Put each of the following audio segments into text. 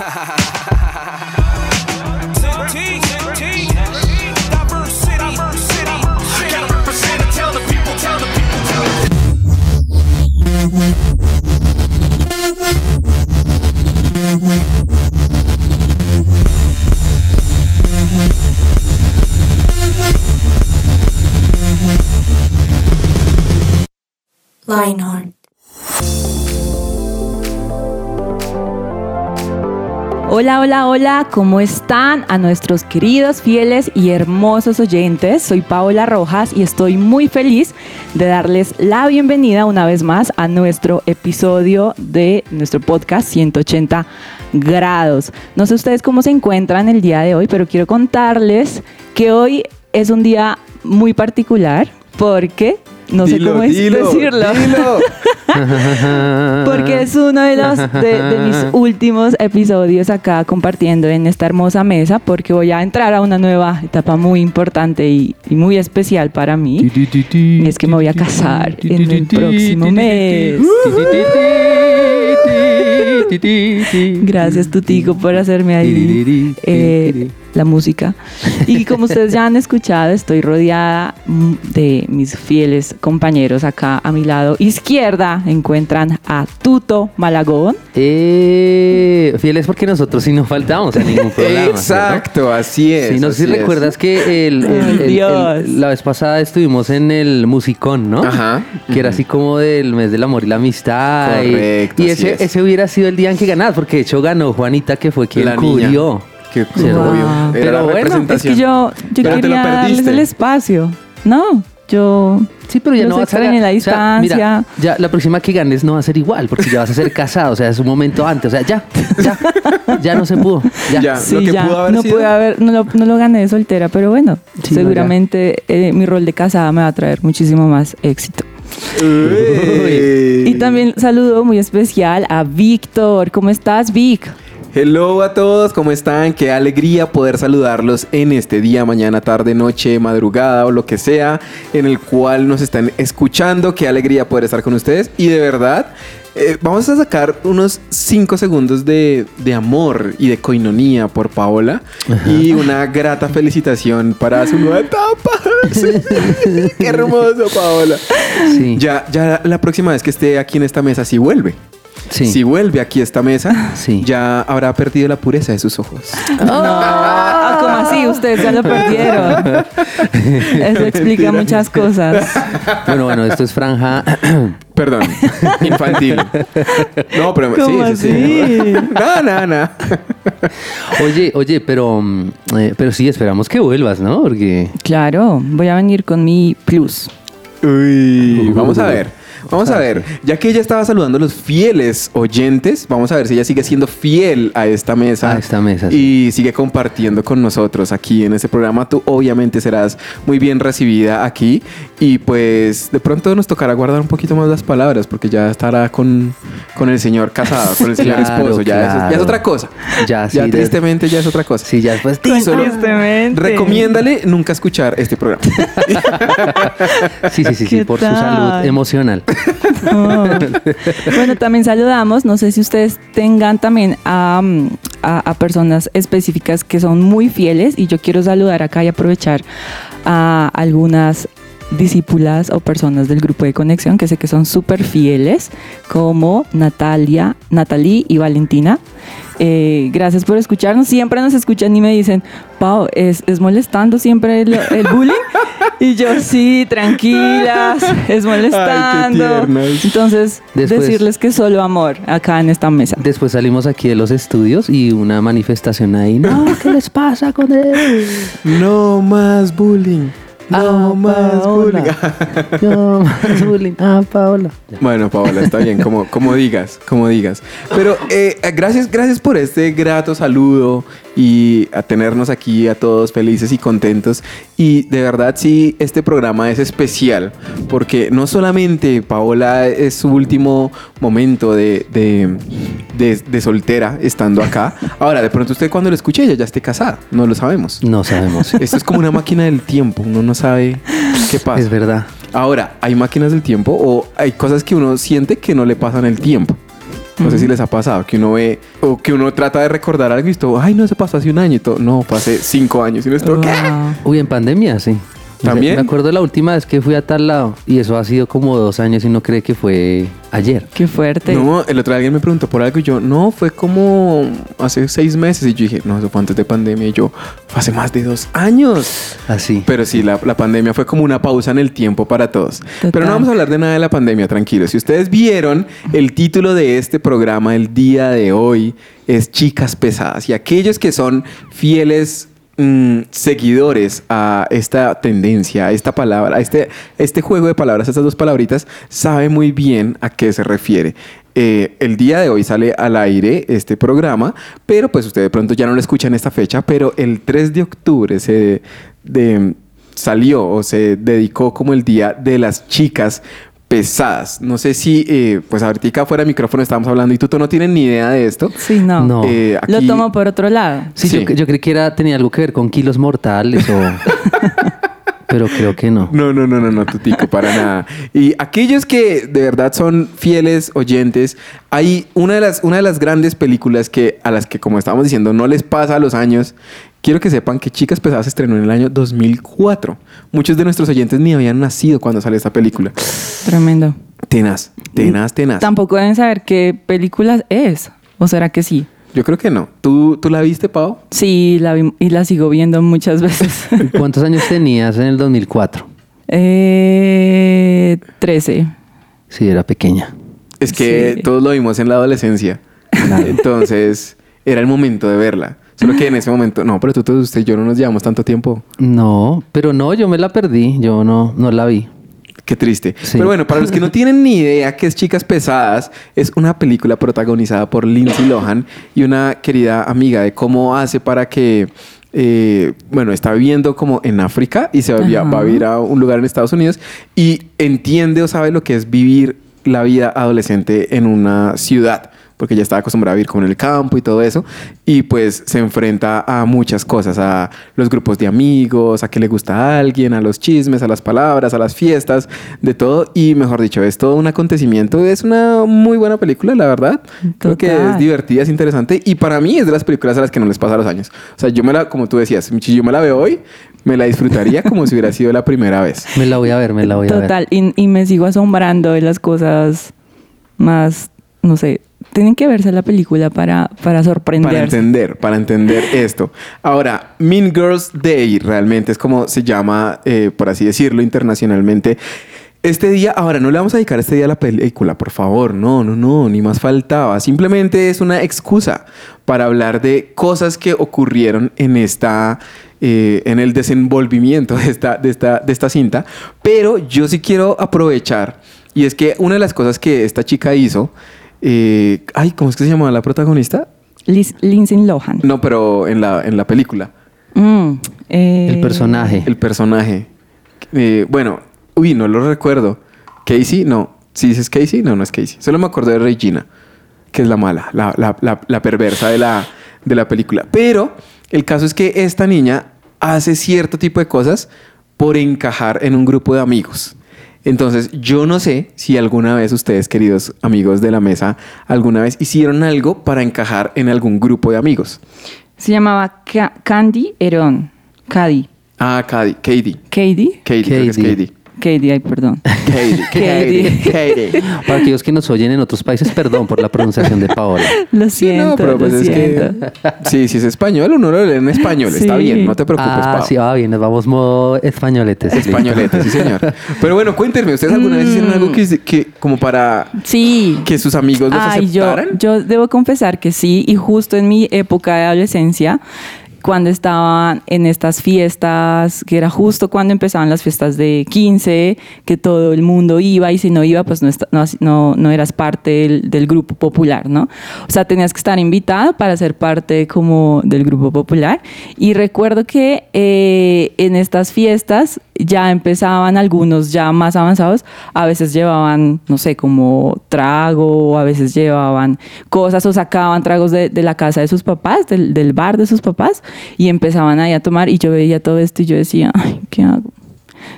ha ha ha ha Hola, hola, hola, ¿cómo están a nuestros queridos, fieles y hermosos oyentes? Soy Paola Rojas y estoy muy feliz de darles la bienvenida una vez más a nuestro episodio de nuestro podcast 180 grados. No sé ustedes cómo se encuentran el día de hoy, pero quiero contarles que hoy es un día muy particular porque no sé cómo es dilo, decirlo. dilo. Porque es uno de los de, de mis últimos episodios acá compartiendo en esta hermosa mesa, porque voy a entrar a una nueva etapa muy importante y, y muy especial para mí. Y es que me voy a casar en el próximo mes. Gracias, Tutico, por hacerme ahí eh, la música. Y como ustedes ya han escuchado, estoy rodeada de mis fieles compañeros acá a mi lado izquierda. Encuentran a Tuto Malagón. Eh, fieles porque nosotros sí no faltamos a ningún programa. Exacto, así es. Sí, no sé si así es. recuerdas que el- el- el- el- la vez pasada estuvimos en el musicón, ¿no? Ajá. Que era así como del mes del amor y la amistad. y- Correcto, Y, así ese, es. ese hubiera sido el día en que ganas, porque de hecho ganó Juanita, que fue quien La niña. cubrió. Que Sí, obvio. wow. Era Pero la bueno, es que Es representación. que yo, yo Pero te lo quería darles perdiste. el espacio. No, yo. Sí, pero ya Los no vas a extrañé la o sea, mira, distancia. ya la próxima que ganes no va a ser igual, porque ya vas a ser casado, o sea, es un momento antes, o sea, ya, ya, ya no se pudo. Ya. Ya. Sí, lo que ya, pudo haber no, sido. pude haber, no, lo, no lo gané de soltera, pero bueno, Sí, no, seguramente eh, mi rol de casada me va a traer muchísimo más éxito. Y también saludo muy especial a Víctor. ¿Cómo estás, Vic? Hello a todos, ¿cómo están? Qué alegría poder saludarlos en este día, mañana, tarde, noche, madrugada o lo que sea en el cual nos están escuchando. Qué alegría poder estar con ustedes. Y de verdad, eh, vamos a sacar unos 5 segundos de, de amor y de coinonía por Paola y una grata felicitación para su nueva etapa. Qué hermoso, Paola. Sí, Ya, ya la próxima vez que esté aquí en esta mesa, si vuelve. sí. Si vuelve aquí a esta mesa, Sí. ya habrá perdido la pureza de sus ojos. No, ah, ¿cómo así? Ustedes ya lo perdieron. Eso explica muchas cosas. Bueno, bueno, esto es franja. Perdón, infantil. No, pero ¿Cómo sí, sí, sí. No, no, no. Oye, oye, pero, eh, pero sí, esperamos que vuelvas, ¿no? Porque Claro, voy a venir con mi plus. Uy, vamos a ver. Vamos a ver, ya que ella estaba saludando a los fieles oyentes, vamos a ver si ella sigue siendo fiel a esta mesa. A esta mesa, Y sigue compartiendo con nosotros aquí en este programa. Tú obviamente serás muy bien recibida aquí. Y pues de pronto nos tocará guardar un poquito más las palabras porque ya estará con, con el señor casado, con el señor Claro, esposo. Ya, es, ya es claro. otra cosa. ya, sí. Ya de- tristemente ya es otra cosa. Sí, ya después. Solo Tristemente. recomiéndale nunca escuchar este programa. Sí, sí, sí, sí, ¿Qué por su salud emocional. Bueno, también saludamos. No sé si ustedes tengan también a, a- a personas específicas que son muy fieles y yo quiero saludar acá y aprovechar a algunas discípulas o personas del grupo de conexión que sé que son súper fieles, como Natalia, Natalie y Valentina. Eh, gracias por escucharnos. Siempre nos escuchan y me dicen, Pau, ¿es, es molestando siempre el, el bullying? Y yo, sí, tranquilas, es molestando. Entonces, Después- decirles que solo amor acá en esta mesa. Después salimos aquí de los estudios y una manifestación ahí. No, ¿qué les pasa con él? No más bullying. No Ah, más Paola. bullying. No, más bullying. Ah, Paola. Bueno, Paola, está bien, como, como digas, como digas. Pero eh, gracias, gracias por este grato saludo y a tenernos aquí a todos felices y contentos. Y de verdad, sí, este programa es especial porque no solamente Paola es su último momento de, de, de- de soltera estando acá. Ahora, de pronto usted cuando lo escuche ella ya esté casada, no lo sabemos. No sabemos. Esto es como una máquina del tiempo, uno no sabe qué pasa. Es verdad. Ahora, ¿hay máquinas del tiempo o hay cosas que uno siente que no le pasan el tiempo? No sé si les ha pasado que uno ve o que uno trata de recordar algo y todo, ay, no, se pasó hace un año y todo. No, hace cinco años. Y uno está, ¿qué? Wow. Uy, en pandemia, sí. ¿También? me acuerdo la última vez que fui a tal lado y eso ha sido como dos años y no cree que fue ayer. Qué fuerte. No, el otro día alguien me preguntó por algo y yo, no, fue como hace seis meses. Y yo dije, no, eso fue antes de pandemia. Y yo, fue hace más de dos años. Así. Pero sí, la, la pandemia fue como una pausa en el tiempo para todos. Pero no vamos a hablar de nada de la pandemia, tranquilos. Si ustedes vieron, el título de este programa el día de hoy es Chicas Pesadas. Y aquellos que son fieles mm, seguidores a esta tendencia, a esta palabra, a este, este juego de palabras, a estas dos palabritas, sabe muy bien a qué se refiere. Eh, el día de hoy sale al aire este programa, pero pues usted de pronto ya no lo escucha en esta fecha, pero el 3 de octubre se de- salió o se dedicó como el día de las chicas pesadas. No sé si, eh, pues ahorita fuera de micrófono estábamos hablando y tú, tú no tienes ni idea de esto. Sí, no. No. Eh, Lo tomo por otro lado. Sí, Sí. Yo, yo creí que era, tenía algo que ver con kilos mortales o... pero creo que no. No, no, no, no, no, Tutico, para nada. Y aquellos que de verdad son fieles oyentes, hay una de las, una de las grandes películas que a las que, como estábamos diciendo, no les pasa a los años. Quiero que sepan que Chicas Pesadas se estrenó en el año 2004. Muchos de nuestros oyentes ni habían nacido cuando salió esta película. Tremendo. Tenaz, tenaz, tenaz. Tampoco deben saber qué película es. ¿O será que sí? Yo creo que no. ¿Tú, tú la viste, Pau? Sí, la vi y la sigo viendo muchas veces. ¿Cuántos años tenías en el 2004? eh, 13. Sí, era pequeña. Es que Sí. todos lo vimos en la adolescencia. Entonces, era el momento de verla. Solo que en ese momento, no, pero tú, tú, usted y yo no nos llevamos tanto tiempo. No, pero no, yo me la perdí. Yo no, no la vi. Qué triste. Sí. Pero bueno, para los que no tienen ni idea qué es Chicas Pesadas, es una película protagonizada por Lindsay Lohan y una querida amiga de cómo hace para que, eh, bueno, está viviendo como en África y se va, va a vivir a un lugar en Estados Unidos y entiende o sabe lo que es vivir la vida adolescente en una ciudad. Porque ya estaba acostumbrada a vivir como en el campo y todo eso. Y pues se enfrenta a muchas cosas, a los grupos de amigos, a que le gusta a alguien, a los chismes, a las palabras, a las fiestas, de todo. Y mejor dicho, es todo un acontecimiento. Es una muy buena película, la verdad. Creo que es Total. divertida, es interesante. Y para mí es de las películas a las que no les pasa los años. O sea, yo me la, como tú decías, si yo me la veo hoy, me la disfrutaría como si hubiera sido la primera vez. Me la voy a ver, me la voy a ver. Total. Y, y me sigo asombrando de las cosas más, no sé, tienen que verse la película para, para Para sorprenderse. entender, para entender esto. Ahora, Mean Girls Day realmente es como se llama, eh, por así decirlo, internacionalmente. Este día, ahora no le vamos a dedicar este día a la película, por favor, no, no, no, ni más faltaba. Simplemente es una excusa para hablar de cosas que ocurrieron en esta, eh, en el desenvolvimiento de esta, de esta, de esta cinta. Pero yo sí quiero aprovechar y es que una de las cosas que esta chica hizo, eh, ay, ¿cómo es que se llama la protagonista? Liz- Lindsay Lohan. No, pero en la, en la película. Mm, eh, El personaje. El personaje. Eh, bueno, uy, no lo recuerdo. Casey, no. Si dices Casey, no, no es Casey. Solo me acuerdo de Regina, que es la mala, la, la- la- la perversa de la, de la película. Pero el caso es que esta niña hace cierto tipo de cosas por encajar en un grupo de amigos. Entonces, yo no sé si alguna vez ustedes, queridos amigos de la mesa, alguna vez hicieron algo para encajar en algún grupo de amigos. Se llamaba Ca- Candy Heron. Cady. Ah, Cady, Katie. Katie. Katie, creo que es Katie. Katie. Ay, perdón. Katie, Katie. Katie. Para aquellos que nos oyen en otros países, perdón por la pronunciación de Paola. Lo Sí, siento, no, pero pues lo es siento. que... Sí, si es español, uno lo lee en español. Está Sí. bien, no te preocupes, ah, sí, va bien, nos vamos modo españoletes. listo. Españolete, sí, señor. Pero bueno, cuéntenme, ¿ustedes alguna vez hicieron algo que, que como para Sí. que sus amigos los Ay, yo, aceptaran? yo debo confesar que sí, y justo en mi época de adolescencia, cuando estaban en estas fiestas, que era justo cuando empezaban las fiestas de 15, que todo el mundo iba y si no iba, pues no, no, no, eras parte del, del grupo popular, ¿no? O sea, tenías que estar invitado para ser parte como del grupo popular. Y recuerdo que eh, en estas fiestas ya empezaban algunos ya más avanzados, a veces llevaban, no sé, como trago, a veces llevaban cosas o sacaban tragos de, la casa de sus papás, del, del bar de sus papás, y empezaban ahí a tomar y yo veía todo esto y yo decía, ay, ¿qué hago?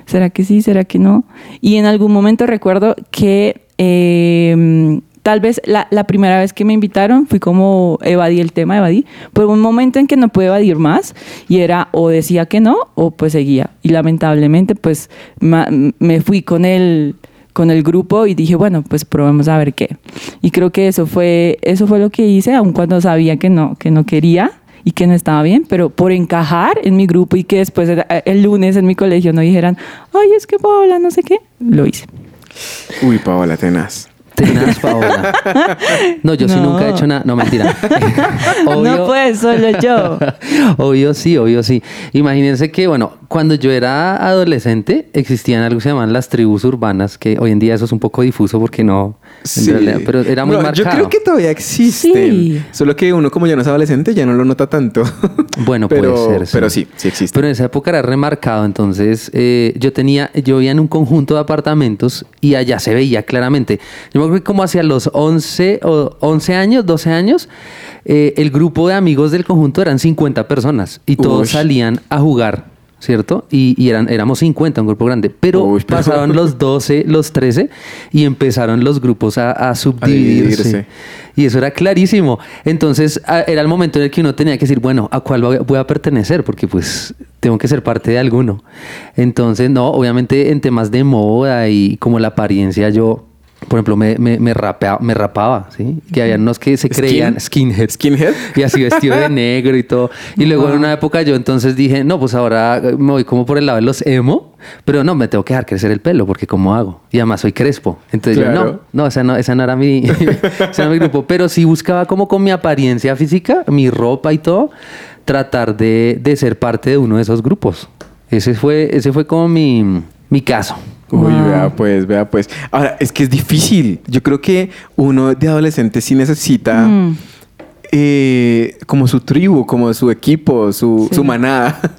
¿Será que sí? ¿Será que no? Y en algún momento recuerdo que eh, tal vez la, primera vez que me invitaron fui como evadí el tema, evadí, pero un momento en que no pude evadir más y era o decía que no o pues seguía. Y lamentablemente pues me fui con el con el grupo y dije, bueno, pues probemos a ver qué. Y creo que eso fue eso fue lo que hice, aun cuando sabía que no que no quería y que no estaba bien, pero por encajar en mi grupo y que después el lunes en mi colegio no dijeran, ay, es que Paola, no sé qué, lo hice. Uy, Paola, tenaz. Tenaz, Paola. No, yo sí nunca he hecho nada. No, mentira. No pues, solo yo. obvio sí, obvio sí. Imagínense que, bueno, cuando yo era adolescente existían algo que se llaman las tribus urbanas, que hoy en día eso es un poco difuso porque no... en realidad, pero era muy No, marcado. Yo creo que todavía existen. Sí. Solo que uno, como ya no es adolescente, ya no lo nota tanto. Bueno, pero, puede ser. Pero sí, sí existe. Pero en esa época era remarcado. Entonces, eh, yo tenía, yo vivía en un conjunto de apartamentos y allá se veía claramente. Yo me que como hacia los 11 o 11 años, 12 años, eh, el grupo de amigos del conjunto eran 50 personas y todos salían a jugar. ¿Cierto? Y, y eran, éramos 50, un grupo grande. Pero pasaron los 12, los 13 y empezaron los grupos a, a subdividirse. dividirse. Y eso era clarísimo. Entonces a- era el momento en el que uno tenía que decir, bueno, ¿a cuál voy a- voy a pertenecer? Porque pues tengo que ser parte de alguno. Entonces, no, obviamente en temas de moda y como la apariencia, yo, por ejemplo, me, me, me, rapea- me rapaba, ¿sí? Que había unos que se Skin- creían skinheads. Skinhead. Y así vestido de negro y todo. Y luego en una época yo entonces dije, no, pues ahora eh, me voy como por el lado de los emo, pero no, me tengo que dejar crecer el pelo porque ¿cómo hago? Y además soy crespo. Entonces yo, no, no, esa no, esa no era mi, ese no era mi grupo. Pero sí buscaba como con mi apariencia física, mi ropa y todo, tratar de, de ser parte de uno de esos grupos. Ese fue, ese fue como mi, mi caso. Uy, Wow. vea pues, vea pues. Ahora, es que es difícil. Yo creo que uno de adolescente sí necesita Mm. eh, como su tribu, como su equipo, su, Sí. su manada.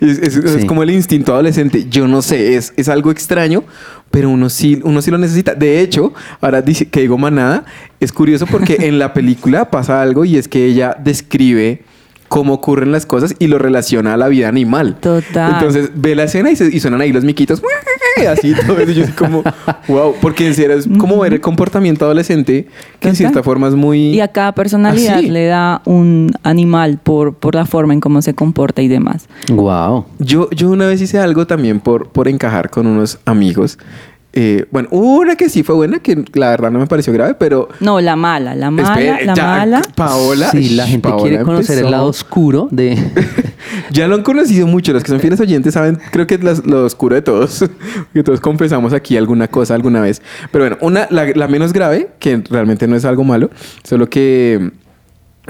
Es, es- es Sí. como el instinto adolescente. Yo no sé, es, es algo extraño, pero uno sí, uno sí lo necesita. De hecho, ahora dice que digo manada, es curioso porque en la película pasa algo y es que ella describe cómo ocurren las cosas y lo relaciona a la vida animal. Total. Entonces ve la escena y, se- y suenan ahí los miquitos. Así todo eso. Y yo así como, wow. Porque en serio es como ver el comportamiento adolescente que en cierta forma es muy. Y a cada personalidad así. le da un animal por, por la forma en cómo se comporta y demás. Wow. Yo, yo una vez hice algo también por, por encajar con unos amigos. Eh, bueno, una que sí fue buena, que la verdad no me pareció grave, pero. No, la mala, la mala, la ya, mala. Paola. Sí, la gente Paola quiere conocer el lado oscuro de... Ya lo han conocido mucho. Los que son fieles oyentes saben, creo que es las- lo oscuro de todos. que todos confesamos aquí alguna cosa alguna vez. Pero bueno, una, la, la menos grave, que realmente no es algo malo, solo que,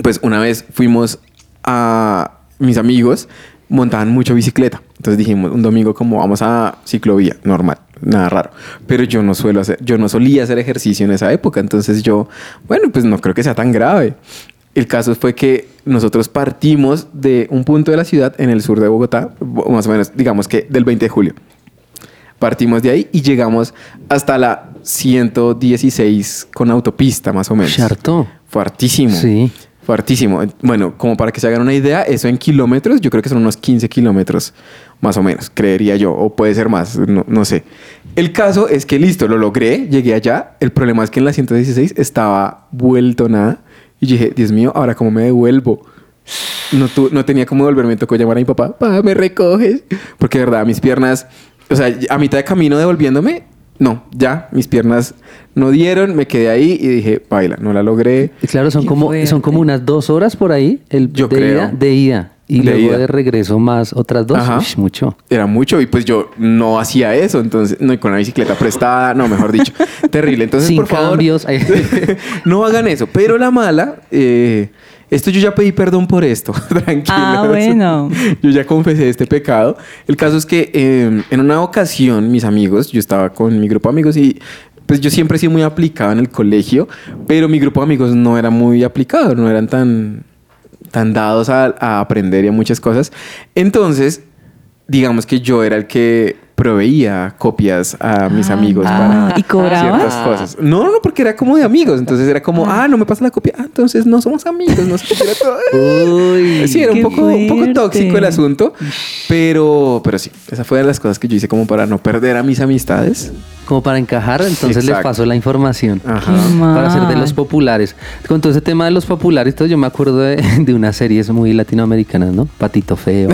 pues una vez fuimos a mis amigos, montaban mucho bicicleta. Entonces dijimos, un domingo como vamos a ciclovía, normal, nada raro. Pero yo no suelo hacer, yo no solía hacer ejercicio en esa época. Entonces yo, bueno, pues no creo que sea tan grave. El caso fue que nosotros partimos de un punto de la ciudad en el sur de Bogotá, bo- más o menos, digamos que del 20 de julio. Partimos de ahí y llegamos hasta la 116 con autopista, más o menos. Charto. Fue hartísimo. Sí. Fue hartísimo. Bueno, como para que se hagan una idea, eso en kilómetros, yo creo que son unos 15 kilómetros, más o menos, creería yo, o puede ser más, no, no sé. El caso es que listo, lo logré, llegué allá. El problema es que en la 116 estaba vuelto nada. Y dije, Dios mío, ¿ahora cómo me devuelvo? No, tu- no tenía cómo devolverme, me tocó llamar a mi papá, papá, me recoges. Porque de verdad, mis piernas, o sea, a mitad de camino devolviéndome, no, ya, mis piernas no dieron, me quedé ahí y dije, baila, no la logré. Y Claro, son Qué como, fuerte. son como unas dos horas por ahí el, Yo de, creo. Ida, de ida. Y De luego ida. de regreso más otras dos. Ajá. Mucho. Era mucho y pues yo no hacía eso, entonces, no, y con la bicicleta prestada, no, mejor dicho, terrible. Entonces, Sin por favor, cambios. no hagan eso. Pero la mala, eh, esto yo ya pedí perdón por esto, tranquilos. Ah, bueno. Yo ya confesé este pecado. El caso es que eh, en una ocasión, mis amigos, yo estaba con mi grupo de amigos y pues yo siempre he sido muy aplicado en el colegio, pero mi grupo de amigos no era muy aplicado, no eran tan, tan dados a, a aprender y a muchas cosas. Entonces, digamos que yo era el que proveía copias a mis Ah, amigos ah, para ciertas cosas. No, no, porque era como de amigos. Entonces era como, ah, no me pasa la copia. Ah, entonces no somos amigos. No era todo. Uy. Sí, era un poco, un poco tóxico el asunto. Pero, pero sí, esa fue de las cosas que yo hice como para no perder a mis amistades. Como para encajar, entonces les paso la información. Ajá. Qué Para ser de los populares. Con todo ese tema de los populares, todo, yo me acuerdo de, de unas series muy latinoamericanas, ¿no? Patito Feo,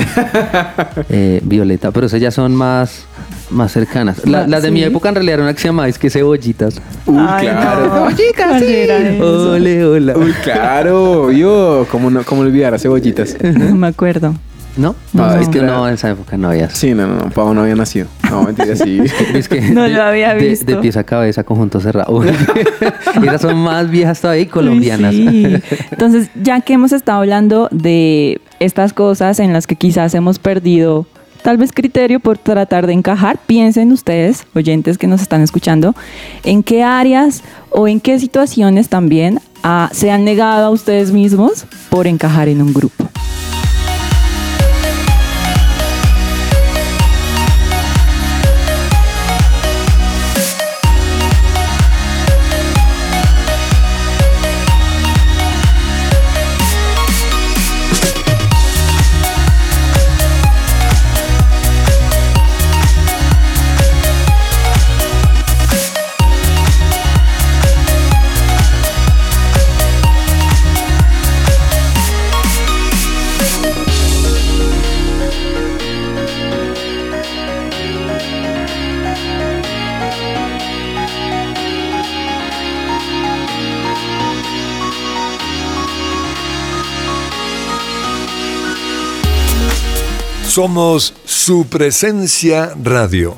eh, Violeta, pero esas ya son más, más cercanas. La- Las de mi sí. época en realidad era una que se llamaba es que cebollitas. Uy, Ay, claro. no. ¿Cuál era eso? Ole, hola. Uy, claro, yo, ¿cómo, no, cómo olvidar a cebollitas? No me acuerdo. ¿No? No, No, es que no, en esa época no había. Sí, no, no, no, Pau no había nacido. No, mentira, sí. Es que No de- lo había de- visto. De, pies a cabeza, conjunto cerrado. Esas son más viejas todavía y colombianas. Sí. Entonces, ya que hemos estado hablando de estas cosas en las que quizás hemos perdido tal vez criterio por tratar de encajar, piensen ustedes, oyentes que nos están escuchando, en qué áreas o en qué situaciones también ah, se han negado a ustedes mismos por encajar en un grupo. Somos su presencia radio.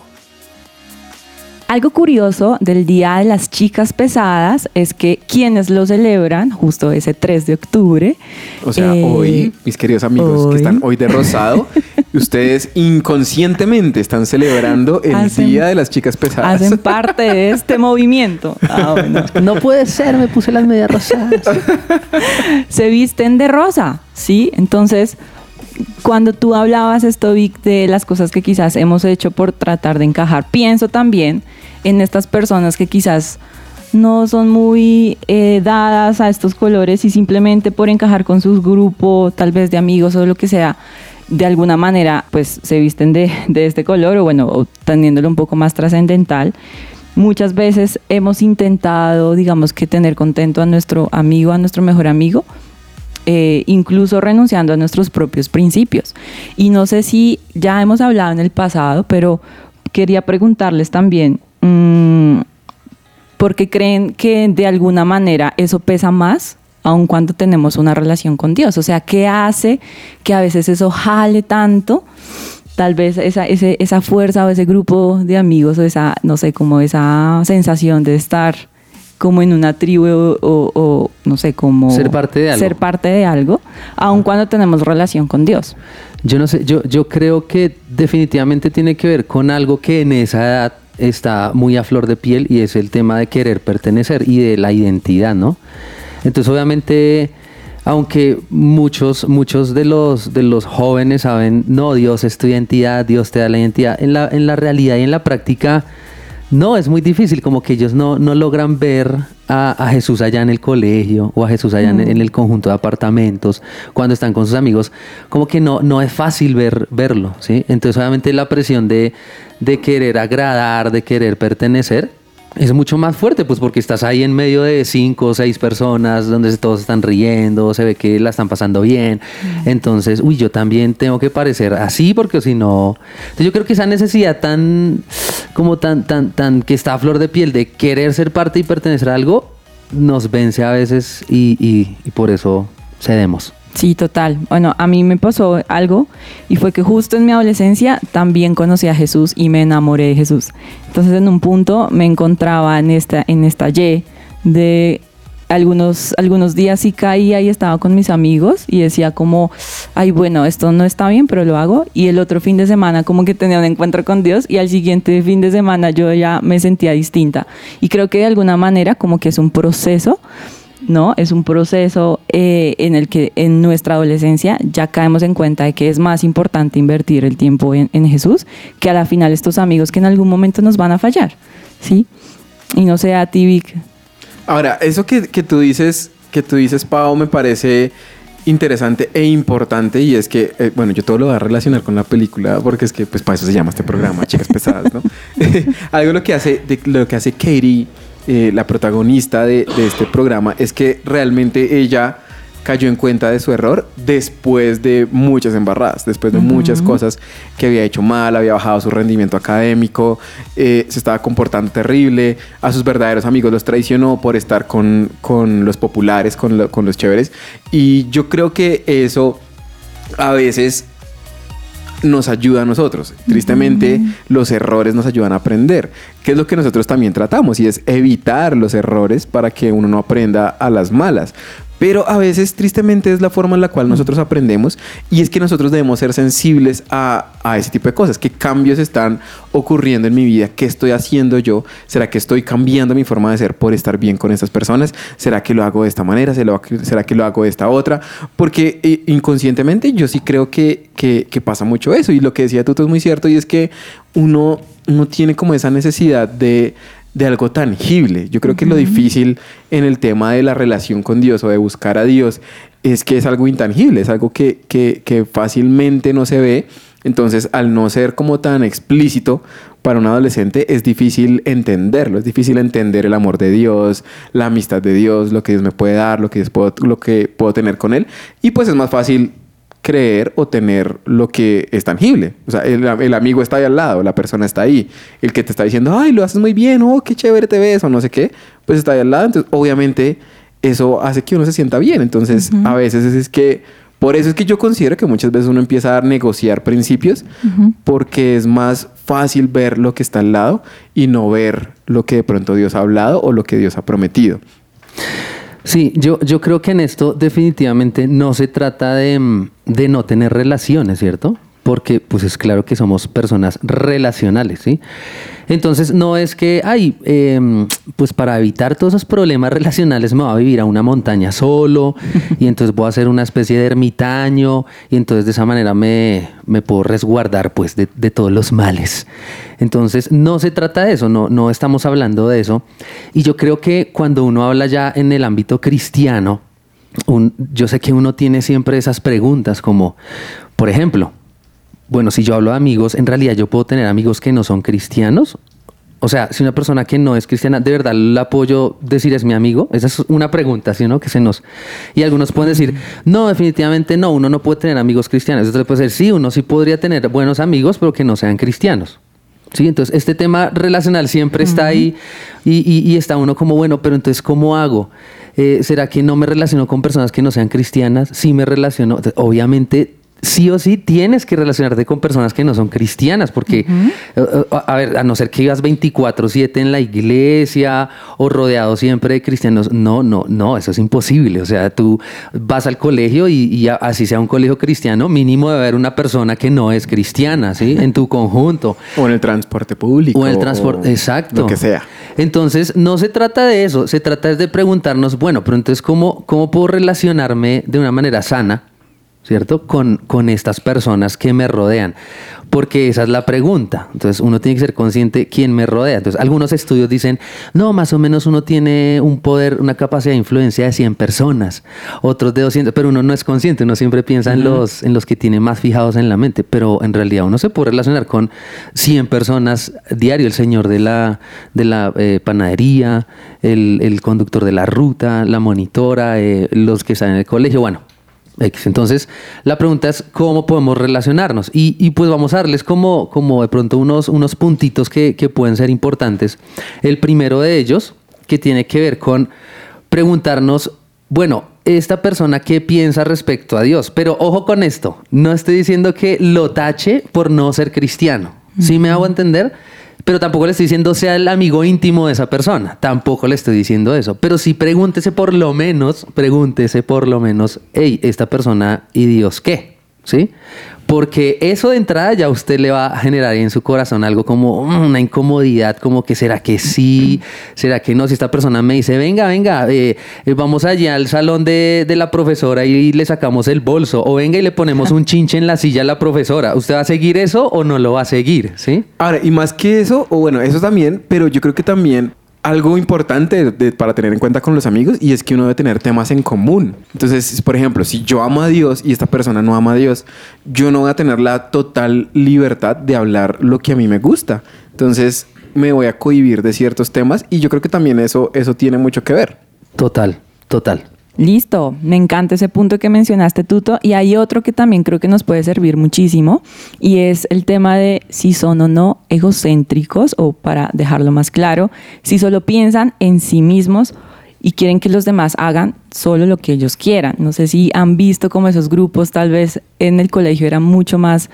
Algo curioso del Día de las Chicas Pesadas es que quienes lo celebran, justo ese 3 de octubre, O sea, eh, hoy, mis queridos amigos hoy. que están hoy de rosado, ustedes inconscientemente están celebrando el Hacen- Día de las Chicas Pesadas. hacen parte de este movimiento. Ah, bueno. No puede ser, me puse las medias rosadas. se visten de rosa, ¿sí? Entonces, cuando tú hablabas esto, de las cosas que quizás hemos hecho por tratar de encajar, pienso también en estas personas que quizás no son muy eh, dadas a estos colores y simplemente por encajar con sus grupos, tal vez de amigos o lo que sea, de alguna manera, pues se visten de, de este color o bueno, teniéndolo un poco más trascendental. Muchas veces hemos intentado, digamos que tener contento a nuestro amigo, a nuestro mejor amigo, eh, incluso renunciando a nuestros propios principios. Y no sé si ya hemos hablado en el pasado, pero quería preguntarles también, mm, ¿por qué creen que de alguna manera eso pesa más? aun cuando tenemos una relación con Dios. O sea, ¿qué hace que a veces eso jale tanto? Tal vez esa, esa fuerza o ese grupo de amigos o esa, no sé, como esa sensación de estar como en una tribu o, o- o, no sé, como... Ser parte de algo. Ser parte de algo, aun cuando tenemos relación con Dios. Yo no sé, yo, yo creo que definitivamente tiene que ver con algo que en esa edad está muy a flor de piel y es el tema de querer pertenecer y de la identidad, ¿no? Entonces, obviamente, aunque muchos, muchos de los, de los jóvenes saben, no, Dios es tu identidad, Dios te da la identidad, en la, en la realidad y en la práctica, no, es muy difícil, como que ellos no, no logran ver a, a Jesús allá en el colegio o a Jesús allá en, en el conjunto de apartamentos, cuando están con sus amigos, como que no, no es fácil ver, verlo, ¿sí? Entonces obviamente la presión de, de querer agradar, de querer pertenecer, es mucho más fuerte, pues porque estás ahí en medio de cinco o seis personas donde todos están riendo, se ve que la están pasando bien. Entonces, uy, yo también tengo que parecer así porque si no... Entonces yo creo que esa necesidad tan, como tan, tan, tan, que está a flor de piel de querer ser parte y pertenecer a algo, nos vence a veces y, y- y por eso cedemos. Sí, total. Bueno, a mí me pasó algo y fue que justo en mi adolescencia también conocí a Jesús y me enamoré de Jesús. Entonces en un punto me encontraba en esta, en esta Y de algunos, algunos días sí caía y estaba con mis amigos y decía como, ay bueno, esto no está bien, pero lo hago. Y el otro fin de semana como que tenía un encuentro con Dios y al siguiente fin de semana yo ya me sentía distinta. Y creo que de alguna manera como que es un proceso ¿no? Es un proceso eh, en el que en nuestra adolescencia ya caemos en cuenta de que es más importante invertir el tiempo en, Jesús que a la final estos amigos que en algún momento nos van a fallar, ¿sí? Y no sé a ti, Vic. Ahora, eso que, que tú dices, que tú dices, Pau, me parece interesante e importante y es que, eh, bueno, yo todo lo voy a relacionar con la película porque es que, pues, para eso se llama este programa, Chicas Pesadas, ¿no? Algo lo que hace, de, lo que hace Katie, eh, la protagonista de, de este programa, es que realmente ella cayó en cuenta de su error después de muchas embarradas, después de muchas cosas que había hecho mal, había bajado su rendimiento académico, eh, se estaba comportando terrible, a sus verdaderos amigos los traicionó por estar con, con los populares, con, lo- con los chéveres. Y yo creo que eso a veces nos ayuda a nosotros. Tristemente, los errores nos ayudan a aprender, que es lo que nosotros también tratamos, y es evitar los errores para que uno no aprenda a las malas. Pero a veces, tristemente, es la forma en la cual nosotros aprendemos, y es que nosotros debemos ser sensibles a, a ese tipo de cosas. ¿Qué cambios están ocurriendo en mi vida? ¿Qué estoy haciendo yo? ¿Será que estoy cambiando mi forma de ser por estar bien con estas personas? ¿Será que lo hago de esta manera? ¿Será que- ¿Será que lo hago de esta otra? Porque eh, inconscientemente yo sí creo que, que, que pasa mucho eso. Y lo que decía Tuto es muy cierto y es que uno, uno tiene como esa necesidad de, de algo tangible. Yo creo que lo difícil en el tema de la relación con Dios o de buscar a Dios es que es algo intangible, es algo que, que, que fácilmente no se ve. Entonces, al no ser como tan explícito para un adolescente, es difícil entenderlo, es difícil entender el amor de Dios, la amistad de Dios, lo que Dios me puede dar, lo que, Dios puedo, lo que puedo tener con Él. Y pues es más fácil creer o tener lo que es tangible. O sea, el, el amigo está ahí al lado, la persona está ahí. El que te está diciendo, ay, lo haces muy bien, oh, qué chévere te ves, o no sé qué, pues está ahí al lado. Entonces, obviamente, eso hace que uno se sienta bien. Entonces, a veces es que, por eso es que yo considero que muchas veces uno empieza a negociar principios, porque es más fácil ver lo que está al lado y no ver lo que de pronto Dios ha hablado o lo que Dios ha prometido. Sí, yo, yo creo que en esto definitivamente no se trata de, mm, de no tener relaciones, ¿cierto? Porque pues es claro que somos personas relacionales, ¿sí? Entonces no es que, ay, em, pues para evitar todos esos problemas relacionales me voy a vivir a una montaña solo y entonces voy a ser una especie de ermitaño y entonces de esa manera me, me puedo resguardar pues de, de todos los males. Entonces no se trata de eso, no, no estamos hablando de eso. Y yo creo que cuando uno habla ya en el ámbito cristiano, yo sé que uno tiene siempre esas preguntas como, por ejemplo, bueno, si yo hablo de amigos, en realidad yo puedo tener amigos que no son cristianos. O sea, si una persona que no es cristiana, ¿de verdad la apoyo decir es mi amigo? Esa es una pregunta, ¿sí no? Que se nos... Y algunos pueden decir, no, definitivamente no, uno no puede tener amigos cristianos. Entonces puede decir, sí, uno sí podría tener buenos amigos, pero que no sean cristianos. Sí, entonces este tema relacional siempre está ahí y, y- y está uno como, bueno, pero entonces, ¿cómo hago? Eh, ¿Será que no me relaciono con personas que no sean cristianas? Sí me relaciono. Obviamente, sí o sí tienes que relacionarte con personas que no son cristianas, porque, eh, eh, a ver, a no ser que vivas 24/7 en la iglesia o rodeado siempre de cristianos, no, no, no, eso es imposible. O sea, tú vas al colegio y, y a- así sea un colegio cristiano, mínimo debe haber una persona que no es cristiana, ¿sí? En tu conjunto. O en el transporte público. O en el transporte, exacto. Lo que sea. Entonces, no se trata de eso, se trata de preguntarnos, bueno, pero entonces, ¿cómo, cómo puedo relacionarme de una manera sana, ¿cierto? Con, con estas personas que me rodean. Porque esa es la pregunta. Entonces, uno tiene que ser consciente quién me rodea. Entonces, algunos estudios dicen, no, más o menos uno tiene un poder, una capacidad de influencia de 100 personas, otros de 200, pero uno no es consciente, uno siempre piensa en, los, en los que tiene más fijados en la mente, pero en realidad uno se puede relacionar con 100 personas diario, el señor de la, de la eh, panadería, el, el conductor de la ruta, la monitora, eh, los que están en el colegio, bueno. X. Entonces, la pregunta es cómo podemos relacionarnos. Y, y pues vamos a darles como, como de pronto unos, unos puntitos que, que pueden ser importantes. El primero de ellos, que tiene que ver con preguntarnos, bueno, esta persona qué piensa respecto a Dios. Pero ojo con esto, no estoy diciendo que lo tache por no ser cristiano. ¿Sí me hago entender? Pero tampoco le estoy diciendo sea el amigo íntimo de esa persona. Tampoco le estoy diciendo eso. Pero sí pregúntese por lo menos, pregúntese por lo menos, hey, esta persona y Dios qué, ¿sí? Porque eso de entrada ya usted le va a generar en su corazón algo como mm, una incomodidad, como que será que sí, será que no. Si esta persona me dice, venga, venga, eh, eh, vamos allá al salón de, de la profesora y le sacamos el bolso, o venga y le ponemos un chinche en la silla a la profesora, ¿usted va a seguir eso o no lo va a seguir? ¿Sí? Ahora, y más que eso, o bueno, eso también, pero yo creo que también algo importante para tener en cuenta con los amigos y es que uno debe tener temas en común. Entonces, por ejemplo, si yo amo a Dios y esta persona no ama a Dios, yo no voy a tener la total libertad de hablar lo que a mí me gusta. Entonces, me voy a cohibir de ciertos temas y yo creo que también eso, eso tiene mucho que ver. Total, total. Listo, me encanta ese punto que mencionaste, Tuto. Y hay otro que también creo que nos puede servir muchísimo y es el tema de si son o no egocéntricos o para dejarlo más claro, si solo piensan en sí mismos y quieren que los demás hagan solo lo que ellos quieran. No sé si han visto como esos grupos tal vez en el colegio eran mucho más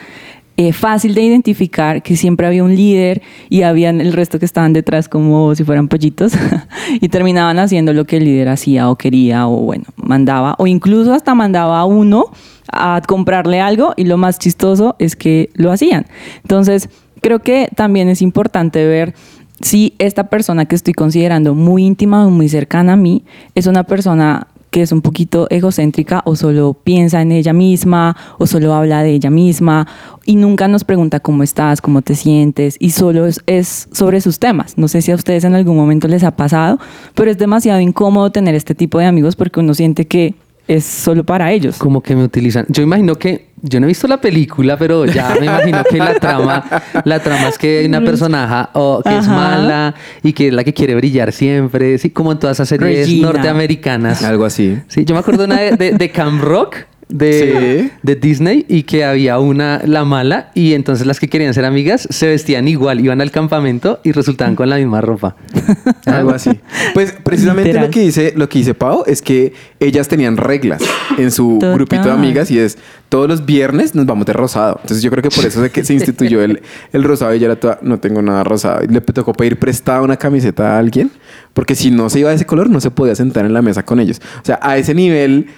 eh, fácil de identificar que siempre había un líder y habían el resto que estaban detrás como si fueran pollitos y terminaban haciendo lo que el líder hacía o quería o bueno, mandaba o incluso hasta mandaba a uno a comprarle algo y lo más chistoso es que lo hacían. Entonces, creo que también es importante ver si esta persona que estoy considerando muy íntima o muy cercana a mí es una persona que es un poquito egocéntrica o solo piensa en ella misma o solo habla de ella misma y nunca nos pregunta cómo estás, cómo te sientes y solo es, sobre sus temas. No sé si a ustedes en algún momento les ha pasado, pero es demasiado incómodo tener este tipo de amigos porque uno siente que es solo para ellos. Como que me utilizan. Yo imagino que, yo no he visto la película, pero ya me imagino que la trama, la trama es que hay una personaje o que es mala y que es la que quiere brillar siempre, sí, como en todas esas series Regina. norteamericanas. Algo así. Sí, yo me acuerdo una de, de, de Camp Rock. De, Sí. de Disney y que había una, la mala, y entonces las que querían ser amigas se vestían igual, iban al campamento y resultaban con la misma ropa. Algo así. Pues precisamente Literal. lo que dice, lo que dice Pau es que ellas tenían reglas en su Total. grupito de amigas y es todos los viernes nos vamos de rosado. Entonces yo creo que por eso es que se instituyó el, el rosado y ella era toda, no tengo nada rosado. Y le tocó pedir prestada una camiseta a alguien porque si no se iba de ese color no se podía sentar en la mesa con ellos. O sea, a ese nivel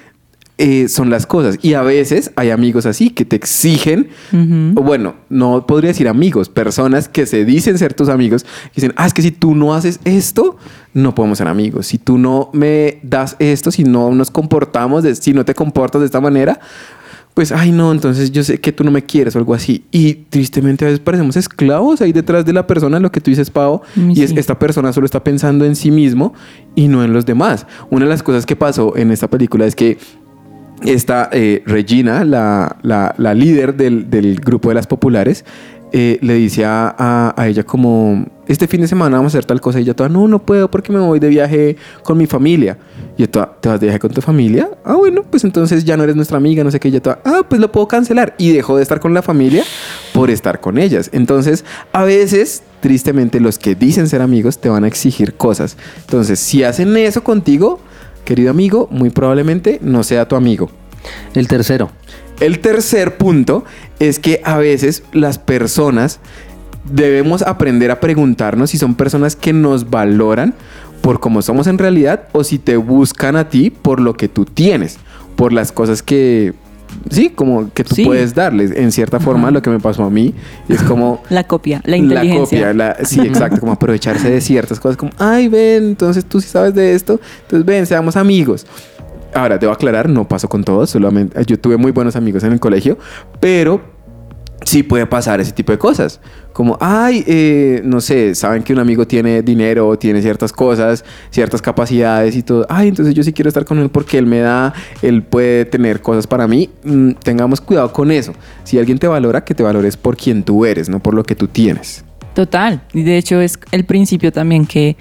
eh, son las cosas. Y a veces hay amigos así que te exigen, o bueno, no podría decir amigos, personas que se dicen ser tus amigos, dicen, ah, es que si tú no haces esto, no podemos ser amigos. Si tú no me das esto, si no nos comportamos, de- si no te comportas de esta manera, pues, ay, no, entonces yo sé que tú no me quieres o algo así. Y tristemente a veces parecemos esclavos ahí detrás de la persona, lo que tú dices, Pau, y es esta persona solo está pensando en sí mismo y no en los demás. Una de las cosas que pasó en esta película es que esta eh, Regina, la, la- líder del, del grupo de las populares, eh, le dice a, a- a ella como, este fin de semana vamos a hacer tal cosa. Y ella toda, no, no puedo porque me voy de viaje con mi familia. Y ella toda, ¿te vas de viaje con tu familia? Ah, bueno, pues entonces ya no eres nuestra amiga, no sé qué. Y ella toda, ah, pues lo puedo cancelar. Y dejó de estar con la familia por estar con ellas. Entonces, a veces, tristemente, los que dicen ser amigos te van a exigir cosas. Entonces, si hacen eso contigo, querido amigo, muy probablemente no sea tu amigo. El tercero. El tercer punto es que a veces las personas debemos aprender a preguntarnos si son personas que nos valoran por cómo somos en realidad o si te buscan a ti por lo que tú tienes, por las cosas que sí, como que tú Sí. puedes darles en cierta forma lo que me pasó a mí es como La copia, la inteligencia. copia, la- sí, exacto, como aprovecharse de ciertas cosas, como, ay, ven, entonces tú sí sabes de esto, entonces ven, seamos amigos. Ahora, debo aclarar, no pasó con todos, solamente yo tuve muy buenos amigos en el colegio, pero sí puede pasar ese tipo de cosas. Como, ay, eh, no sé, saben que un amigo tiene dinero, tiene ciertas cosas, ciertas capacidades y todo. Ay, entonces yo sí quiero estar con él porque él me da, él puede tener cosas para mí. Mm, tengamos cuidado con eso. Si alguien te valora, que te valores por quien tú eres, no por lo que tú tienes. Total. Y de hecho es el principio también que,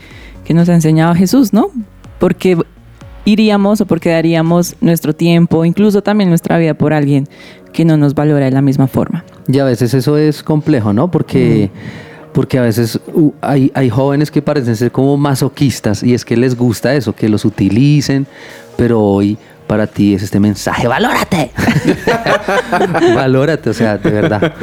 que nos ha enseñado Jesús, ¿no? Porque iríamos o porque daríamos nuestro tiempo, incluso también nuestra vida por alguien que no nos valora de la misma forma. Y a veces eso es complejo, ¿no? Porque, porque a veces uh, hay, hay jóvenes que parecen ser como masoquistas y es que les gusta eso, que los utilicen, pero hoy para ti es este mensaje, valórate. valórate, o sea, de verdad.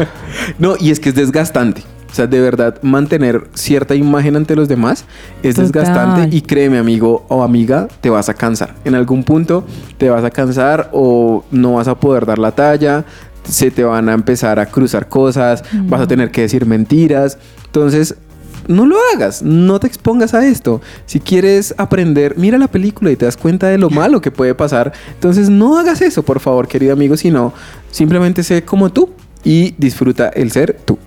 No, y es que es desgastante. O sea, de verdad, mantener cierta imagen ante los demás es Total. desgastante y créeme, amigo o amiga, te vas a cansar. En algún punto te vas a cansar o no vas a poder dar la talla, se te van a empezar a cruzar cosas, vas a tener que decir mentiras. Entonces, no lo hagas, no te expongas a esto. Si quieres aprender, mira la película y te das cuenta de lo malo que puede pasar. Entonces, no hagas eso, por favor, querido amigo, sino simplemente sé como tú y disfruta el ser tú.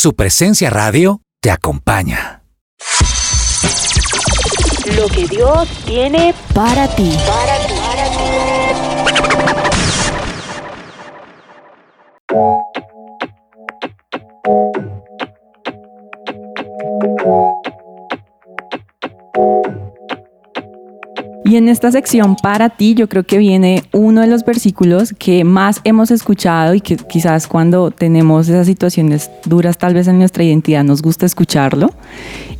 Su presencia radio te acompaña. Lo que Dios tiene para ti. Y en esta sección para ti yo creo que viene uno de los versículos que más hemos escuchado y que quizás cuando tenemos esas situaciones duras tal vez en nuestra identidad nos gusta escucharlo.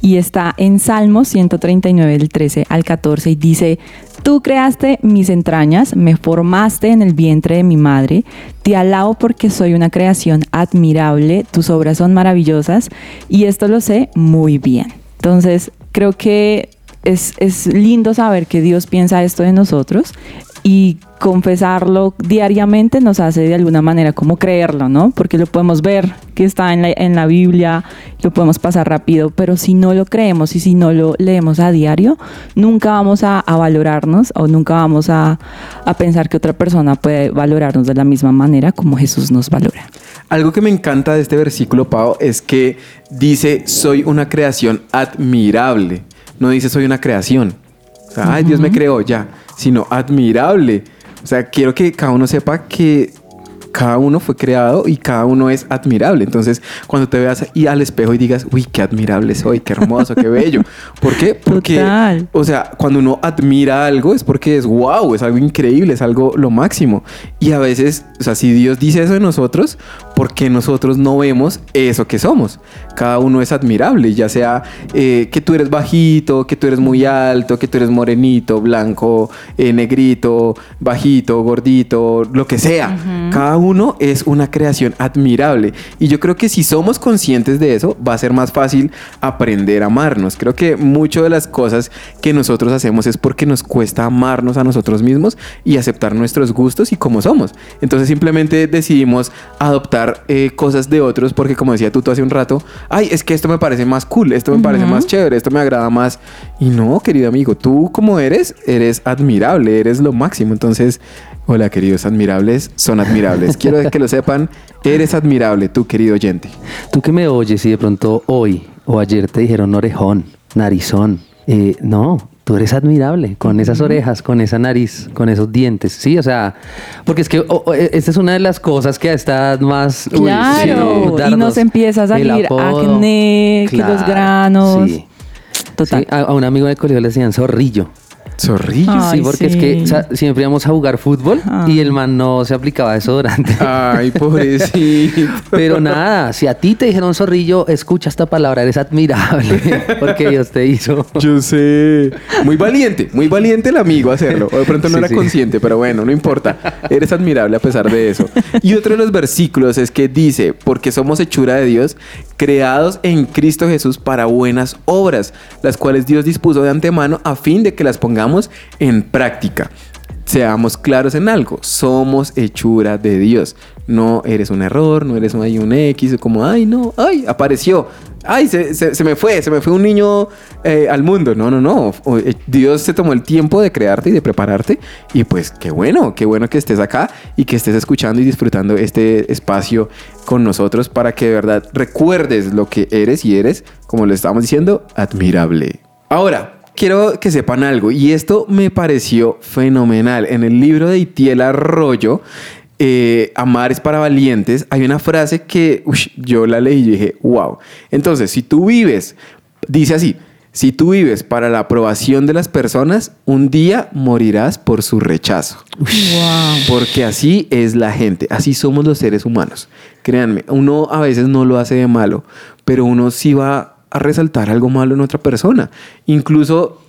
Y está en Salmos 139 del 13 al 14 y dice, tú creaste mis entrañas, me formaste en el vientre de mi madre, te alabo porque soy una creación admirable, tus obras son maravillosas y esto lo sé muy bien. Entonces creo que es, es lindo saber que Dios piensa esto de nosotros y confesarlo diariamente nos hace de alguna manera como creerlo, ¿no? Porque lo podemos ver que está en la, en la Biblia, lo podemos pasar rápido, pero si no lo creemos y si no lo leemos a diario, nunca vamos a, a valorarnos o nunca vamos a, a pensar que otra persona puede valorarnos de la misma manera como Jesús nos valora. Algo que me encanta de este versículo, Pau, es que dice, soy una creación admirable. No dice, soy una creación. O sea, ay, Dios me creó ya, sino admirable. O sea, quiero que cada uno sepa que cada uno fue creado y cada uno es admirable. Entonces, cuando te veas y al espejo y digas, uy, qué admirable soy, qué hermoso, qué bello. ¿Por qué? Porque, Total. o sea, cuando uno admira algo es porque es wow, es algo increíble, es algo lo máximo. Y a veces, o sea, si Dios dice eso de nosotros, ¿por qué nosotros no vemos eso que somos? Cada uno es admirable, ya sea eh, que tú eres bajito, que tú eres muy alto, que tú eres morenito, blanco, eh, negrito, bajito, gordito, lo que sea. Cada uno es una creación admirable. Y yo creo que si somos conscientes de eso, va a ser más fácil aprender a amarnos. Creo que mucho de las cosas que nosotros hacemos es porque nos cuesta amarnos a nosotros mismos y aceptar nuestros gustos y cómo somos. Entonces simplemente decidimos adoptar eh, cosas de otros porque como decía tú, tú hace un rato, ay, es que esto me parece más cool, esto me parece más chévere, esto me agrada más. Y no, querido amigo, tú como eres, eres admirable, eres lo máximo. Entonces, hola queridos admirables, son admirables. Quiero que lo sepan, eres admirable, tú querido oyente. Tú que me oyes y de pronto hoy o ayer te dijeron orejón, narizón. eh, no, tú eres admirable con esas orejas, con esa nariz, con esos dientes. Sí, o sea, porque es que o- o, e- esta es una de las cosas que está más. uy, Claro, y nos empieza a salir apodo. acné, que los Claro, granos. Sí. Total. Sí, a, a un amigo de colegio le decían zorrillo. Zorrillo. Ay, sí, porque es que sí. o sea, siempre íbamos a jugar fútbol Ah. y el man no se aplicaba desodorante. Ay, pobrecito. Pero nada, si a ti te dijeron zorrillo, escucha esta palabra, eres admirable porque Dios te hizo. Yo sé. Muy valiente, muy valiente el amigo hacerlo. O de pronto no Sí, era sí. consciente, pero bueno, no importa. Eres admirable a pesar de eso. Y otro de los versículos es que dice, porque somos hechura de Dios, creados en Cristo Jesús para buenas obras, las cuales Dios dispuso de antemano a fin de que las pongamos en práctica. Seamos claros en algo, somos hechura de Dios. No eres un error, no eres un, un X, como, ay, no, ay, apareció. Ay, se, se- se me fue, se me fue un niño eh, al mundo. No, no, no. Eh, Dios se tomó el tiempo de crearte y de prepararte. Y pues qué bueno, qué bueno que estés acá y que estés escuchando y disfrutando este espacio con nosotros para que de verdad recuerdes lo que eres y eres, como lo estábamos diciendo, admirable. Ahora, quiero que sepan algo y esto me pareció fenomenal. En el libro de Itiel Arroyo, eh, Amar es para valientes, hay una frase que yo la leí y dije, wow. Entonces, si tú vives, dice así, si tú vives para la aprobación de las personas, un día morirás por su rechazo. Porque así es la gente, así somos los seres humanos. Créanme, uno a veces no lo hace de malo, pero uno sí va a resaltar algo malo en otra persona. Incluso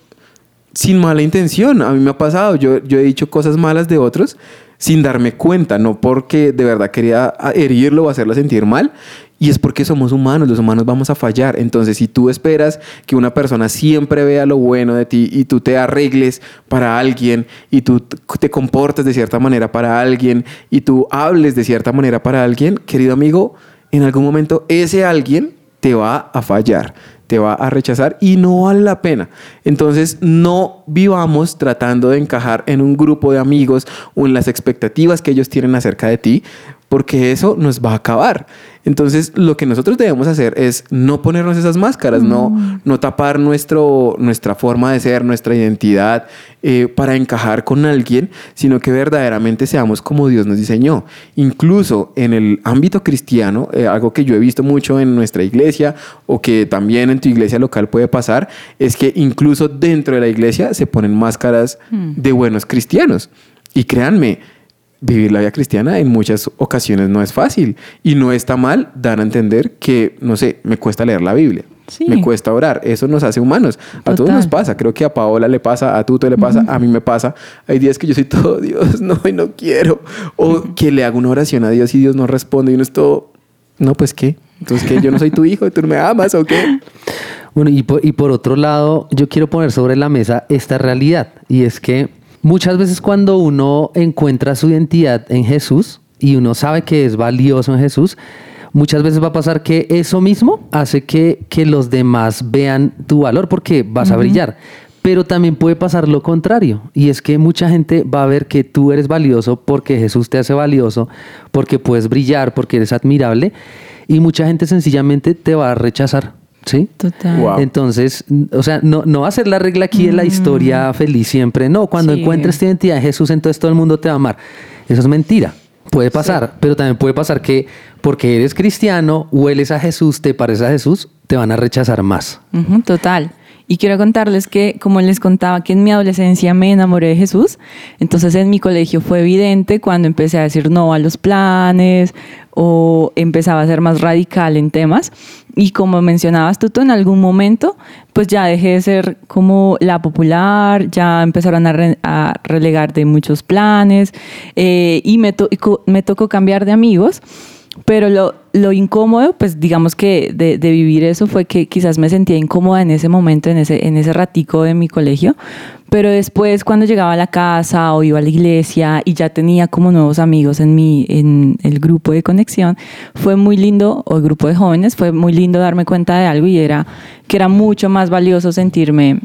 sin mala intención. A mí me ha pasado, yo, yo he dicho cosas malas de otros sin darme cuenta, no porque de verdad quería herirlo o hacerlo sentir mal. Y es porque somos humanos, los humanos vamos a fallar. Entonces, si tú esperas que una persona siempre vea lo bueno de ti y tú te arregles para alguien y tú te comportes de cierta manera para alguien y tú hables de cierta manera para alguien, querido amigo, en algún momento ese alguien te va a fallar, te va a rechazar y no vale la pena. Entonces no vivamos tratando de encajar en un grupo de amigos o en las expectativas que ellos tienen acerca de ti, porque eso nos va a acabar. Entonces, lo que nosotros debemos hacer es no ponernos esas máscaras, no, no tapar nuestro, nuestra forma de ser, nuestra identidad eh, para encajar con alguien, sino que verdaderamente seamos como Dios nos diseñó. Incluso en el ámbito cristiano, eh, algo que yo he visto mucho en nuestra iglesia o que también en tu iglesia local puede pasar, es que incluso dentro de la iglesia se ponen máscaras de buenos cristianos. Y créanme, vivir la vida cristiana en muchas ocasiones no es fácil y no está mal dar a entender que, no sé, me cuesta leer la Biblia. Sí. Me cuesta orar, eso nos hace humanos. A todos nos pasa, creo que a Paola le pasa, a Tuto le pasa, a mí me pasa. Hay días que yo soy todo Dios, no, y no quiero. O que le hago una oración a Dios y Dios no responde y uno es todo, no, pues qué. Entonces, que yo no soy tu hijo, tú no me amas o qué. Bueno, y por, y por otro lado, yo quiero poner sobre la mesa esta realidad, y es que muchas veces cuando uno encuentra su identidad en Jesús y uno sabe que es valioso en Jesús, muchas veces va a pasar que eso mismo hace que, que los demás vean tu valor porque vas a brillar. Pero también puede pasar lo contrario, y es que mucha gente va a ver que tú eres valioso porque Jesús te hace valioso, porque puedes brillar, porque eres admirable, y mucha gente sencillamente te va a rechazar, ¿sí? Total. Wow. Entonces, o sea, no, no va a ser la regla aquí de la historia feliz siempre. No, cuando Sí. encuentres tu identidad en Jesús, entonces todo el mundo te va a amar. Eso es mentira. Puede pasar, pero también puede pasar que porque eres cristiano, hueles a Jesús, te pareces a Jesús, te van a rechazar más. Total. Y quiero contarles que, como les contaba, que en mi adolescencia me enamoré de Jesús. Entonces en mi colegio fue evidente cuando empecé a decir no a los planes o empezaba a ser más radical en temas. Y como mencionabas tú, tú en algún momento, pues ya dejé de ser como la popular, ya empezaron a, re- a relegar de muchos planes eh, y me, to- me tocó cambiar de amigos. Pero lo, lo incómodo, pues digamos que de, de vivir eso fue que quizás me sentía incómoda en ese momento, en ese, en ese ratico de mi colegio. Pero después cuando llegaba a la casa o iba a la iglesia y ya tenía como nuevos amigos en, mi, en el grupo de conexión, fue muy lindo, o el grupo de jóvenes, fue muy lindo darme cuenta de algo y era que era mucho más valioso sentirme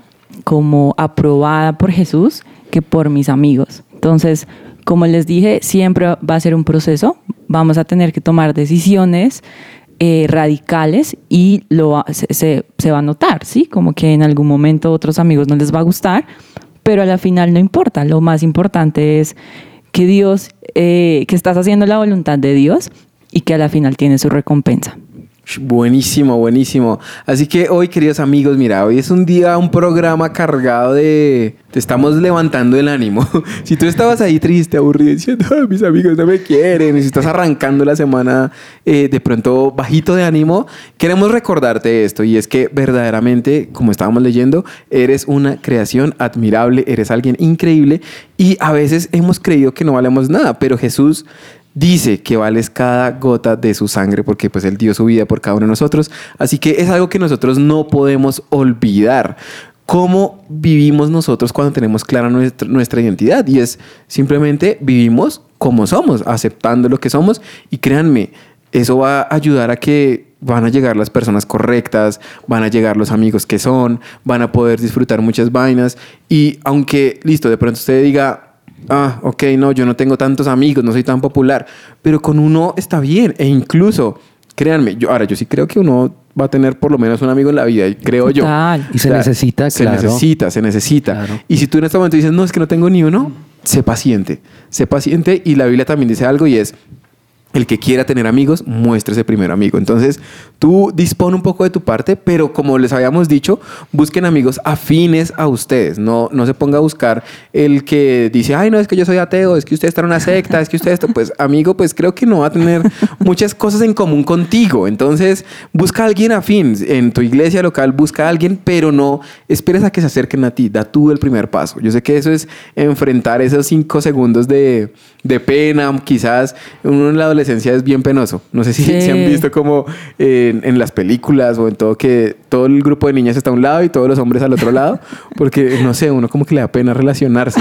como aprobada por Jesús que por mis amigos. Entonces, como les dije, siempre va a ser un proceso. Vamos a tener que tomar decisiones eh, radicales y lo se, se- se va a notar, ¿sí? Como que en algún momento otros amigos no les va a gustar, pero a la final no importa. Lo más importante es que Dios, eh, que estás haciendo la voluntad de Dios y que a la final tiene su recompensa. Buenísimo, buenísimo. Así que hoy, queridos amigos, mira, hoy es un día, un programa cargado de... Te estamos levantando el ánimo. si tú estabas ahí triste, aburrido, diciendo, "Ay, mis amigos no me quieren, y si estás arrancando la semana eh, de pronto bajito de ánimo, queremos recordarte esto, y es que verdaderamente, como estábamos leyendo, eres una creación admirable, eres alguien increíble, y a veces hemos creído que no valemos nada, pero Jesús dice que vales cada gota de su sangre porque pues él dio su vida por cada uno de nosotros. Así que es algo que nosotros no podemos olvidar. ¿Cómo vivimos nosotros cuando tenemos clara nuestra, nuestra identidad? Y es simplemente vivimos como somos, aceptando lo que somos. Y créanme, eso va a ayudar a que van a llegar las personas correctas, van a llegar los amigos que son, van a poder disfrutar muchas vainas. Y aunque, listo, de pronto usted diga, ah, ok, no, yo no tengo tantos amigos, no soy tan popular, pero con uno está bien. E incluso, créanme, yo ahora yo sí creo que uno va a tener por lo menos un amigo en la vida, y creo yo. Y se necesita, se claro. necesita, se necesita. Claro. Y si tú en este momento dices, no, es que no tengo ni uno, sé paciente, sé paciente. Y la Biblia también dice algo y es, el que quiera tener amigos, muéstrese primero amigo. Entonces, tú dispone un poco de tu parte, pero como les habíamos dicho, busquen amigos afines a ustedes. No, no se ponga a buscar el que dice, ay, no, es que yo soy ateo, es que usted está en una secta, es que usted esto. Pues, amigo, pues creo que no va a tener muchas cosas en común contigo. Entonces, busca a alguien afín. En tu iglesia local, busca a alguien, pero no esperes a que se acerquen a ti. Da tú el primer paso. Yo sé que eso es enfrentar esos cinco segundos de, de pena, quizás uno en la adolescencia es bien penoso. No sé si, Sí. si han visto como en, en las películas o en todo que todo el grupo de niñas está a un lado y todos los hombres al otro lado, porque no sé, uno como que le da pena relacionarse.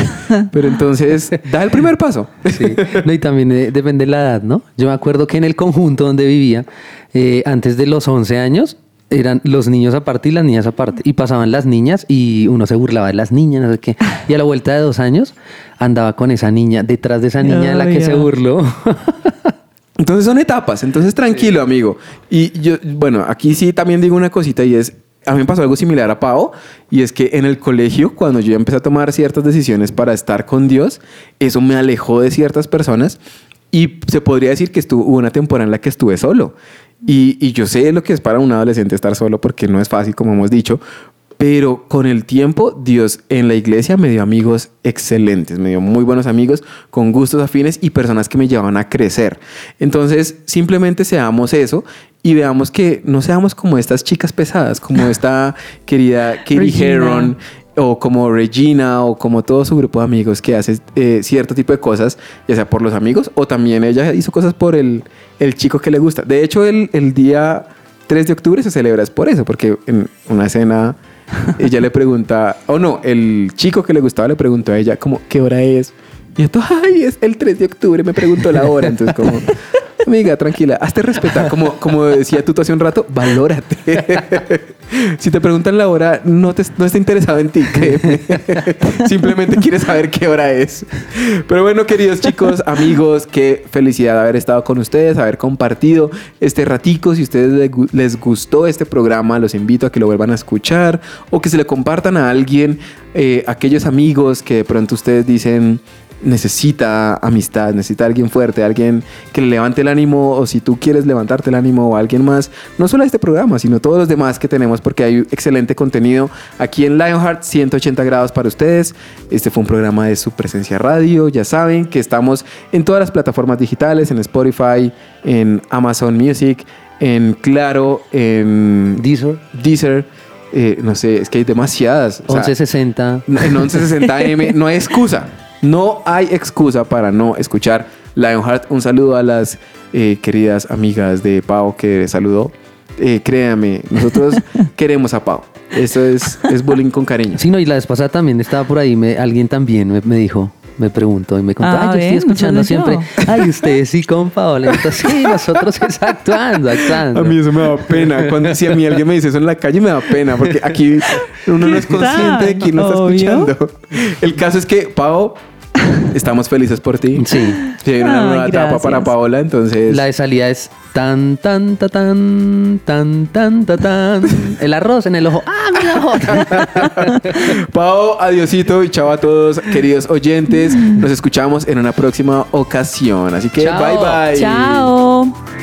Pero entonces, da el primer paso. Sí. No, y también eh, depende de la edad, ¿no? Yo me acuerdo que en el conjunto donde vivía, eh, antes de los 11 años, eran los niños aparte y las niñas aparte. Y pasaban las niñas y uno se burlaba de las niñas, no sé qué. Y a la vuelta de dos años andaba con esa niña, detrás de esa niña de la que se ya. burló. Entonces son etapas, entonces tranquilo, amigo. Y yo, bueno, aquí sí también digo una cosita y es, a mí me pasó algo similar a Pau, y es que en el colegio, cuando yo empecé a tomar ciertas decisiones para estar con Dios, eso me alejó de ciertas personas y se podría decir que estuvo, hubo una temporada en la que estuve solo. Y, y yo sé lo que es para un adolescente estar solo porque no es fácil, como hemos dicho, pero con el tiempo, Dios en la iglesia me dio amigos excelentes, me dio muy buenos amigos con gustos afines y personas que me llevaban a crecer. Entonces, simplemente seamos eso y veamos que no seamos como estas chicas pesadas, como esta querida Katie. Heron o como Regina o como todo su grupo de amigos que hace eh, cierto tipo de cosas, ya sea por los amigos o también ella hizo cosas por el, el chico que le gusta. De hecho, el, el día 3 de octubre se celebra es por eso, porque en una escena ella le pregunta, o no, el chico que le gustaba le preguntó a ella como, ¿qué hora es? Y esto, ay, es el 3 de octubre, me preguntó la hora. Entonces, como, amiga, tranquila, hazte respetar. Como, como decía tú hace un rato, valórate. si te preguntan la hora, no, te, no está interesado en ti, créeme. Simplemente quieres saber qué hora es. Pero bueno, queridos chicos, amigos, qué felicidad haber estado con ustedes, haber compartido este ratico. Si ustedes les gu- les gustó este programa, los invito a que lo vuelvan a escuchar o que se le compartan a alguien, eh, aquellos amigos que de pronto ustedes dicen necesita amistad, necesita alguien fuerte, alguien que le levante el ánimo o si tú quieres levantarte el ánimo o alguien más, no solo este programa, sino todos los demás que tenemos porque hay excelente contenido aquí en Lionheart 180 grados para ustedes. Este fue un programa de su presencia radio, ya saben que estamos en todas las plataformas digitales, en Spotify, en Amazon Music, en Claro, en Deezer, Deezer, eh, no sé, es que hay demasiadas. o sea, 1160. en 1160M no hay excusa. No hay excusa para no escuchar Lionheart. Un saludo a las eh, queridas amigas de Pau que saludó. Eh, créame, nosotros queremos a Pau. Eso es, es bullying con cariño. Sí, no, y la vez pasada también estaba por ahí, me- alguien también me, me dijo, me preguntó y me contó, Ah, ay, yo ven, estoy no escuchando solo yo". siempre, ay, ustedes sí con Paola. Entonces, sí, nosotros es actuando, actuando. A mí eso me da pena. Cuando, si a mí alguien me dice eso en la calle, me da pena. Porque aquí uno no es ¿Qué consciente de quién no está escuchando. El caso es que, Pau, estamos felices por ti. Sí. Sí, hay una Ay, nueva etapa para Paola, entonces... La de salida es tan, tan, ta, tan, tan, tan, ta, tan. El arroz en el ojo. ¡Ah, mi ojo! Pau, adiosito y chao a todos, queridos oyentes. Nos escuchamos en una próxima ocasión. Así que Chao. bye bye. Chao.